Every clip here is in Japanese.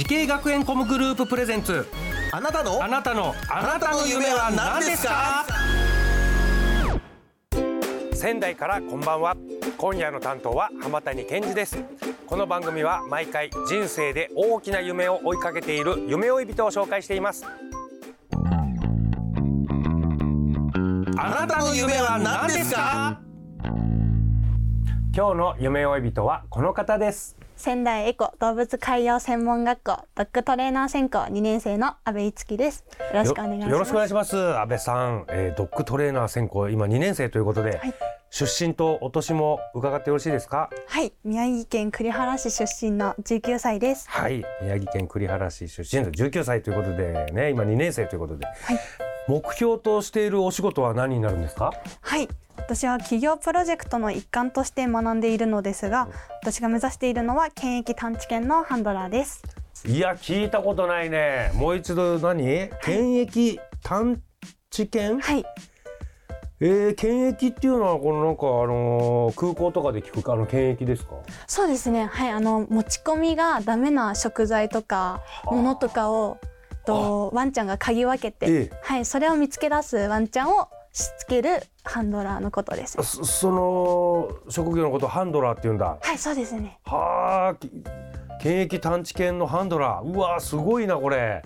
慈恵学園コムグループプレゼンツ。あなたの？あなたのあなたの夢は何ですか？仙台からこんばんは。今夜の担当は浜谷健二です。この番組は毎回人生で大きな夢を追いかけている夢追い人を紹介しています。あなたの夢は何ですか？今日の夢追い人はこの方です仙台エコ動物海洋専門学校ドッグトレーナー専攻2年生の阿部いつきです。よろしくお願いします。よろしくお願いします阿部さん、えー、ドッグトレーナー専攻今2年生ということで、はい、出身とお年も伺ってよろしいですか？はい。宮城県栗原市出身の19歳です。はい。宮城県栗原市出身の19歳ということでね今2年生ということで、はい、目標としているお仕事は何になるんですか？はい私は企業プロジェクトの一環として学んでいるのですが、私が目指しているのは検疫探知犬のハンドラーです。いや聞いたことないね。もう一度何、検疫探知犬？はい。えー、検疫っていうのはこのなんかあのー、空港とかで聞くあの検疫ですか？そうですね。はいあの持ち込みがダメな食材とかものとかをとワンちゃんが嗅ぎ分けて、ええ、はいそれを見つけ出すワンちゃんをしつけるハンドラーのことです。その職業のことハンドラーって言うんだ。はい、そうですね。はあ、検疫探知犬のハンドラー。うわすごいなこれ。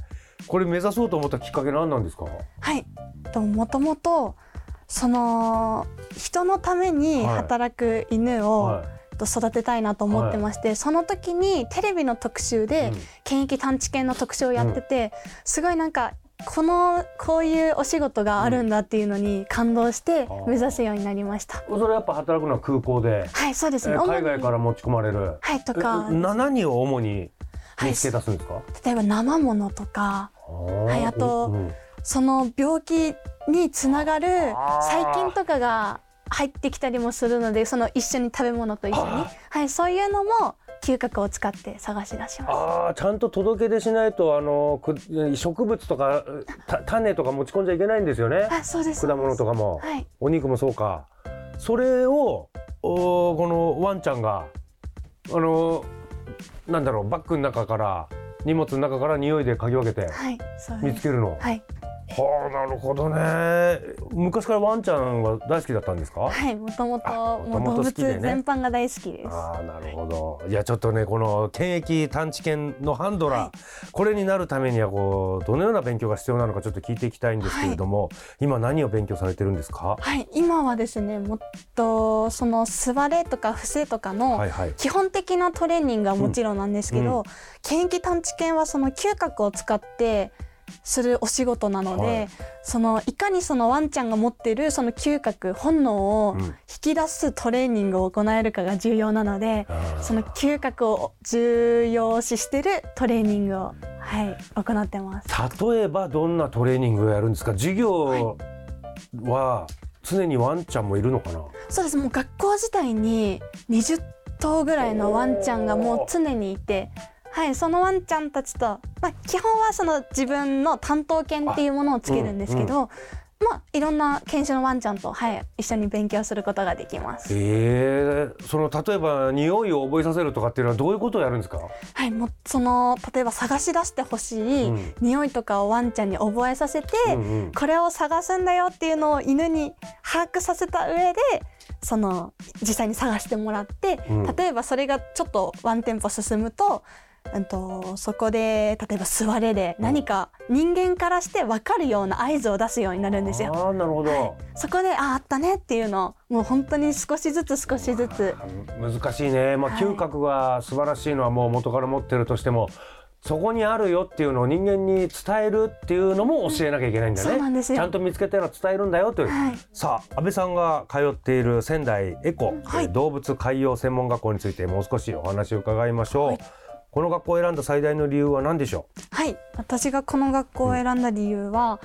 これ目指そうと思ったきっかけ何なんですか？はい。ともともとその人のために働く犬を、はいはいと育てたいなと思ってまして、はい、その時にテレビの特集で検疫探知犬の特集をやってて、うん、すごいなんかこのこういうお仕事があるんだっていうのに感動して目指すようになりました。それやっぱ働くのは空港で。はいそうですね。海外から持ち込まれる。はいとか。何を主に見つけ出すんですか？はい、例えば生ものとか。はいあと、うん、その病気につながる細菌とかが入ってきたりもするのでその一緒に食べ物と一緒にはいそういうのも嗅覚を使って探し出します。ああ、ちゃんと届け出しないと、あの、く植物とか、種とか持ち込んじゃいけないんですよね。あ、そうです。果物とかも、はい、お肉もそうか。それを、おこのワンちゃんが、あの、なんだろう、バッグの中から、荷物の中から匂いで嗅ぎ分けて、はい、見つけるの。はい。はあ、なるほどね。昔からワンちゃんは大好きだったんですか？はい、もともと、も動物全般が大好きです。ああ、なるほど。いや、ちょっとね、この検疫探知犬のハンドラー、はい、これになるためには、こう、どのような勉強が必要なのか、ちょっと聞いていきたいんですけれども。はい、今、何を勉強されてるんですか？はい、今はですね、もっと、その座れとか伏せとかの。基本的なトレーニングはもちろんなんですけど、うんうん、検疫探知犬はその嗅覚を使って。するお仕事なので、はい、そのいかにそのワンちゃんが持ってるその嗅覚本能を引き出すトレーニングを行えるかが重要なので、うん、その嗅覚を重要視してるトレーニングを、はい、行ってます。例えばどんなトレーニングをやるんですか？授業は常にワンちゃんもいるのかな、そうです。もう学校自体に20頭ぐらいのワンちゃんがもう常にいてはい、そのワンちゃんたちと、まあ、基本はその自分の担当犬っていうものをつけるんですけど、まあ、いろんな犬種のワンちゃんと、はい、一緒に勉強することができます。えー、その例えば匂いを覚えさせるとかっていうのはどういうことをやるんですか？はい、もうその例えば探し出してほしい、うん、匂いとかをワンちゃんに覚えさせて、うんうん、これを探すんだよっていうのを犬に把握させた上で。その実際に探してもらって、うん、例えばそれがちょっとワンテンポ進むとうんと、そこで例えば座れで何か人間からして分かるような合図を出すようになるんですよ。あなるほど、はい、そこでああったねっていうのをもう本当に少しずつ少しずつ難しいね、まあ、嗅覚が素晴らしいのはもう元から持ってるとしても、そこにあるよっていうのを人間に伝えるっていうのも教えなきゃいけないんだね。うん、ちゃんと見つけたら伝えるんだよという。はい、さあ、安倍さんが通っている仙台エコ、はい、動物海洋専門学校についてもう少しお話を伺いましょう。はいこの学校を選んだ最大の理由は何でしょう？はい。私がこの学校を選んだ理由は、うん、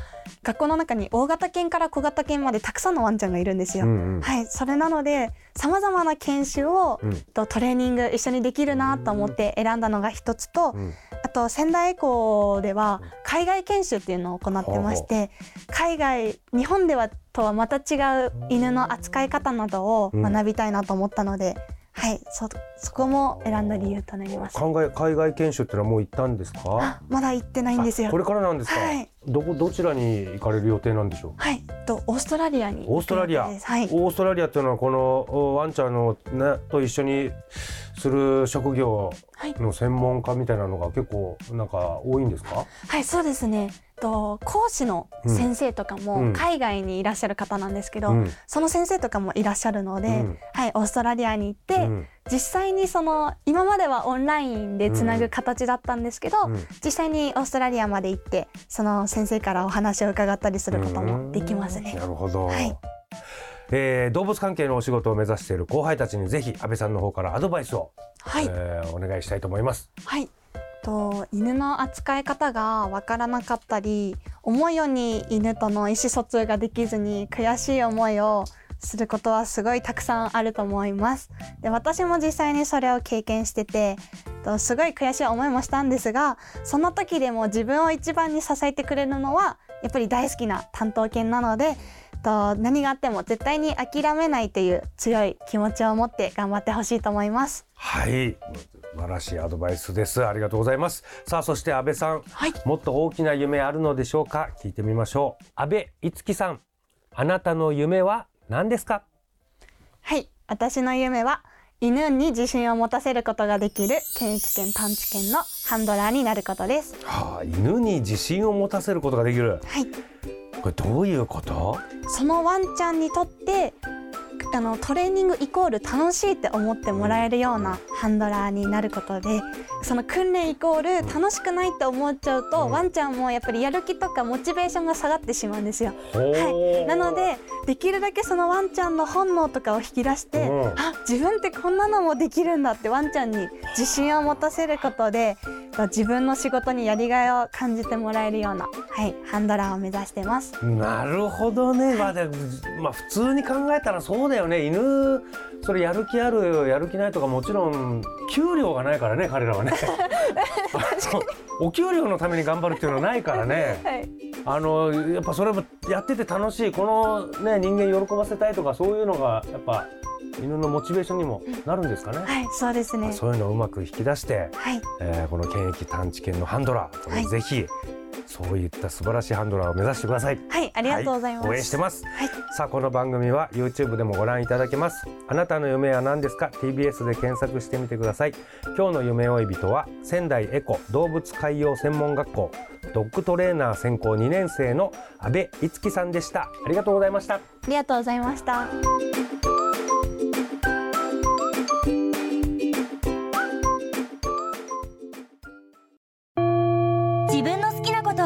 学校の中に大型犬から小型犬までたくさんのワンちゃんがいるんですよ、うんうん、はい。それなのでさまざまな犬種を、うん、とトレーニング一緒にできるなと思って選んだのが一つと、うん、あと仙台校では海外研修っていうのを行ってまして、海外日本ではとはまた違う犬の扱い方などを学びたいなと思ったので、はいそそこも選んだ理由となります。海外海外研修ってのはもう行ったんですか？まだ行ってないんですよ。これからなんですか、はい、どこどちらに行かれる予定なんでしょうはいとオーストラリアにオーストラリア、はい、オーストラリアっていうのはこのワンちゃんのねと一緒にする職業の専門家みたいなのが結構なんか多いんですか？はいそうですね。と講師の先生とかも海外にいらっしゃる方なんですけど、うん、その先生とかもいらっしゃるので、うん、はい、オーストラリアに行って、うん、実際にその今まではオンラインでつなぐ形だったんですけど、実際にオーストラリアまで行ってその先生からお話を伺ったりすることもできますね。なるほど、はいえー、動物関係のお仕事を目指している後輩たちにぜひ安倍さんの方からアドバイスを、はいえー、お願いしたいと思います。はいと犬の扱い方がわからなかったり思うように犬との意思疎通ができずに悔しい思いをすることはすごいたくさんあると思います。で私も実際にそれを経験しててとすごい悔しい思いもしたんですがその時でも自分を一番に支えてくれるのはやっぱり大好きな担当犬なのでと何があっても絶対に諦めないという強い気持ちを持って頑張ってほしいと思います。はい。素晴らしいアドバイスです。ありがとうございます。さあそして安倍さん、はい、もっと大きな夢あるのでしょうか？聞いてみましょう。安倍いつきさん。あなたの夢は何ですか？はい。私の夢は犬に自信を持たせることができる検疫犬探知犬のハンドラーになることです。はあ、犬に自信を持たせることができる。はい。これどういうこと？そのワンちゃんにとってあのトレーニングイコール楽しいって思ってもらえるようなハンドラーになることでその訓練イコール楽しくないって思っちゃうと、ワンちゃんもやっぱりやる気とかモチベーションが下がってしまうんですよ。はい、なのでできるだけそのワンちゃんの本能とかを引き出して、あ自分ってこんなのもできるんだってワンちゃんに自信を持たせることで自分の仕事にやりがいを感じてもらえるような、はい、ハンドラーを目指してます。なるほどね、まあでまあ、普通に考えたらそうだよね。犬それやる気あるやる気ないとかもちろん給料がないからね彼らはね。お給料のために頑張るっていうのはないからね、はい、あのやっぱそれもやってて楽しいこのね人間喜ばせたいとかそういうのがやっぱ犬のモチベーションにもなるんですかね。はい、そうですね。そういうのをうまく引き出して、はい、えー、この検疫探知犬のハンドラー、はい、ぜひそういった素晴らしいハンドラーを目指してください。はい、ありがとうございます。はい、応援してます。はい、さあこの番組は YouTube でもご覧いただけます。あなたの夢は何ですか？TBS で検索してみてください。今日の夢追い人は仙台エコ動物海洋専門学校ドッグトレーナー専攻2年生の阿部いつきさんでした。ありがとうございました。ありがとうございました。